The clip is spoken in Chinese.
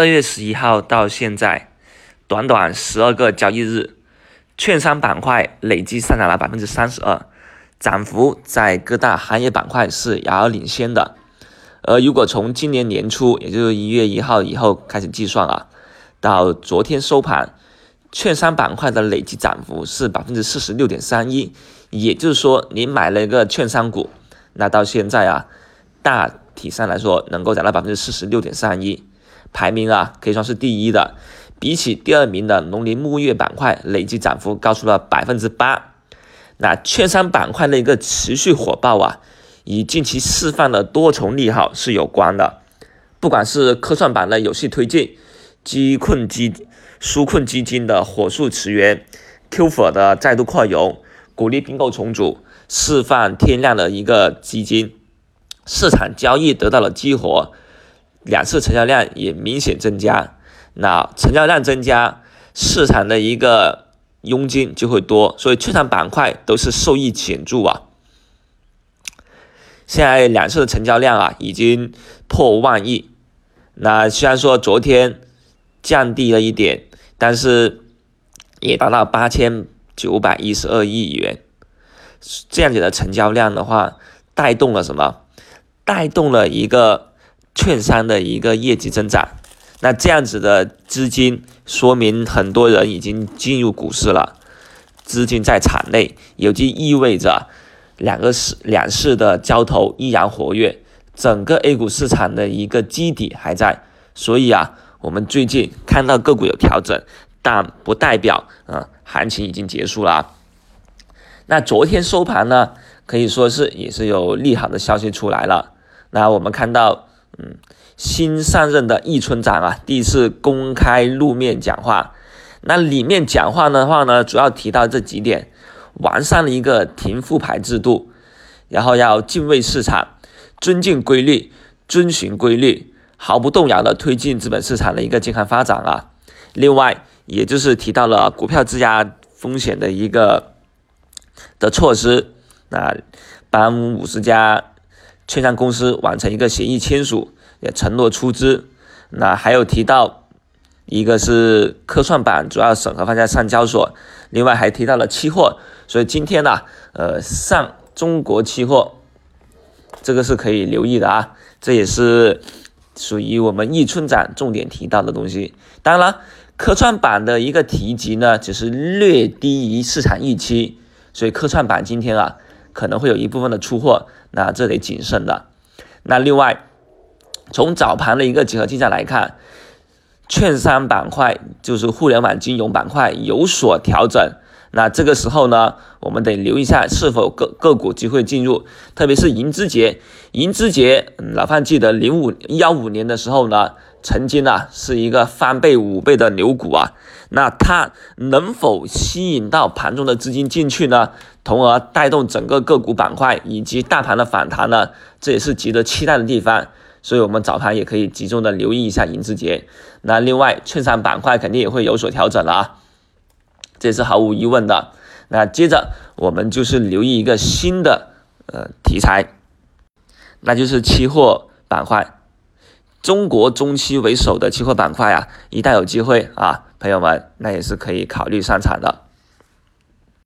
二月十一号到现在，短短十二个交易日，券商板块累计上涨了百分之三十二，涨幅在各大行业板块是遥遥领先的。而如果从今年年初，也就是一月一号以后开始计算啊，到昨天收盘，券商板块的累计涨幅是百分之四十六点三一，也就是说，你买了一个券商股，那到现在啊，大体上来说能够涨到百分之四十六点三一。排名啊，可以说是第一的。比起第二名的农林牧业板块，累计涨幅高出了百分之八。那券商板块的一个持续火爆啊，与近期释放的多重利好是有关的。不管是科创板的有序推进，基困基纾困基金的火速驰援，Q 粉的再度扩容，鼓励并购重组，释放天量的一个基金，市场交易得到了激活。两次成交量也明显增加，那成交量增加，市场的一个佣金就会多，所以券商板块都是受益显著啊。现在两次的成交量啊已经破万亿，那虽然说昨天降低了一点，但是也达到八千九百一十二亿元，这样子的成交量的话，带动了什么？带动了一个。券商的一个业绩增长，那这样子的资金说明很多人已经进入股市了，资金在场内，也就意味着两个市两市的交投依然活跃，整个 A 股市场的一个基底还在，所以啊，我们最近看到个股有调整，但不代表啊行情已经结束了。那昨天收盘呢，可以说是也是有利好的消息出来了，那我们看到。嗯，新上任的易村长啊，第一次公开露面讲话。那里面讲话的话呢，主要提到这几点：完善了一个停复牌制度，然后要敬畏市场，尊敬规律，遵循规律，毫不动摇的推进资本市场的一个健康发展啊。另外，也就是提到了股票质押风险的一个的措施，那帮五十家。券商公司完成一个协议签署，也承诺出资。那还有提到一个是科创板主要审核放在上交所，另外还提到了期货。所以今天呢，呃，上中国期货这个是可以留意的啊，这也是属于我们易村长重点提到的东西。当然了，科创板的一个提及呢，只是略低于市场预期，所以科创板今天啊。可能会有一部分的出货，那这得谨慎的。那另外，从早盘的一个集合竞价来看，券商板块就是互联网金融板块有所调整。那这个时候呢，我们得留意一下是否个个股机会进入，特别是银之杰。银之杰，老范记得零五幺五年的时候呢，曾经啊是一个翻倍五倍的牛股啊。那它能否吸引到盘中的资金进去呢？从而带动整个个股板块以及大盘的反弹呢？这也是值得期待的地方。所以，我们早盘也可以集中的留意一下银之杰。那另外，券商板块肯定也会有所调整了啊。这是毫无疑问的。那接着我们就是留意一个新的呃题材，那就是期货板块。中国中期为首的期货板块啊，一旦有机会啊，朋友们那也是可以考虑上场的。